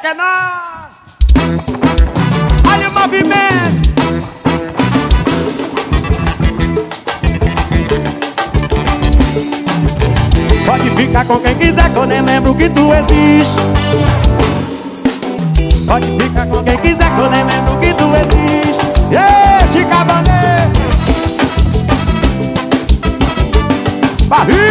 que é nós! Olha o movimento! Pode ficar com quem quiser que eu nem lembro que tu existe Pode ficar com quem quiser que eu nem lembro que tu existe Yeah, Chica Barril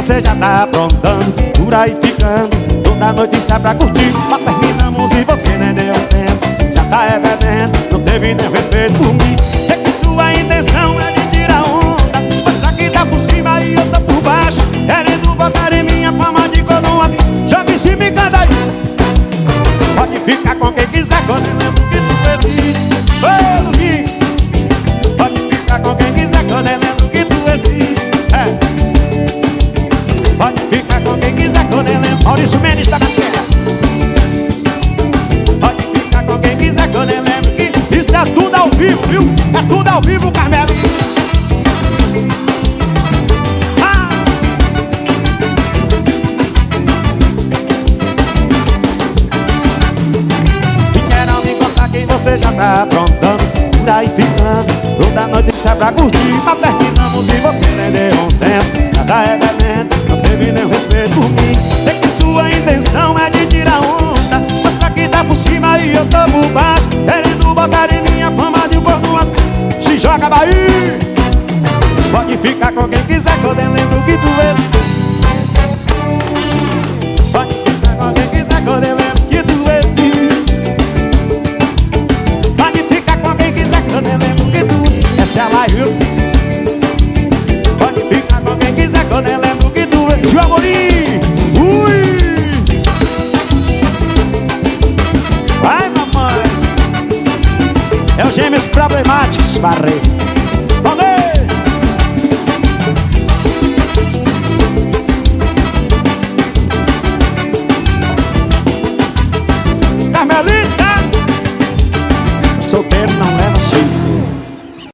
você já tá aprontando Por aí ficando. Toda noite sai pra curtir. Mas terminamos e você nem deu tempo. Já tá é Não teve nem respeito por mim. Sei que sua intenção é de tirar onda Mostrar que tá por cima e eu tô por baixo Querendo botar em minha palma de coroa. Joga em cima e canta aí. Pode ficar com quem quiser quando eu Pode ficar com quem quiser quando eu lembro Maurício Mendes está na terra Pode ficar com quem quiser quando eu lembro que Isso é tudo ao vivo, viu? É tudo ao vivo, Carmelinho ah! Vieram me contar quem você já tá aprontando. Por aí ficando. Toda noite sai pra curtir. Mas terminamos e você nem deu um tempo Nada é bebendo Não teve nem respeito por mim. Sei que sua intenção é de tirar onda Mostrar que tá por cima e eu tô por baixo Querendo botar em minha fama de um corno Se joga Bahia Pode ficar com quem É o Gêmeos Problemáticos Barreiro Valeu! Carmelita! Solteiro